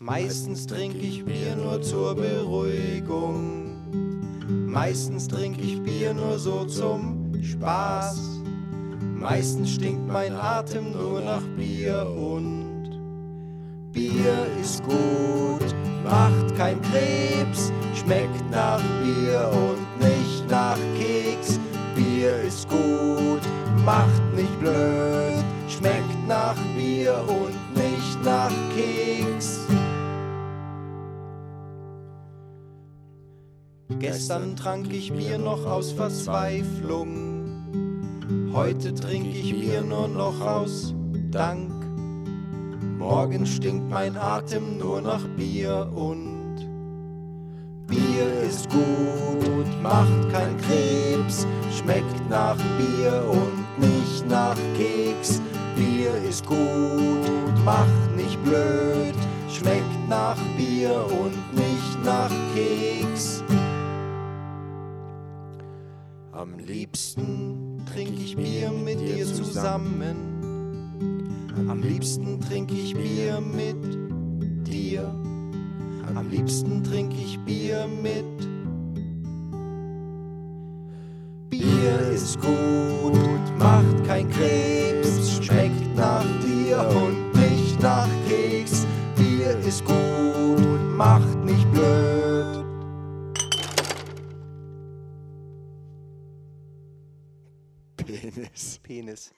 Meistens trinke ich Bier nur zur Beruhigung. Meistens trinke ich Bier nur so zum Spaß. Meistens stinkt mein Atem nur nach Bier und Bier ist gut, macht kein Krebs, schmeckt nach Bier und nicht nach Keks. Bier ist gut, macht nicht blöd, schmeckt nach Bier und nicht nach Keks. Gestern trank ich Bier noch aus Verzweiflung. Heute trinke ich Bier nur noch aus Dank. Morgen stinkt mein Atem nur nach Bier und Bier ist gut, macht kein Krebs, schmeckt nach Bier und nicht nach Keks. Bier ist gut, macht nicht blöd, schmeckt nach Bier und nicht nach Keks. Am liebsten trinke ich Bier mit dir zusammen. Am liebsten trinke ich Bier mit dir. Am liebsten trinke ich Bier mit. Bier ist gut, macht kein Krebs, schmeckt nach dir und nicht nach Keks. Bier ist gut, macht nicht blöd. Penis. Penis.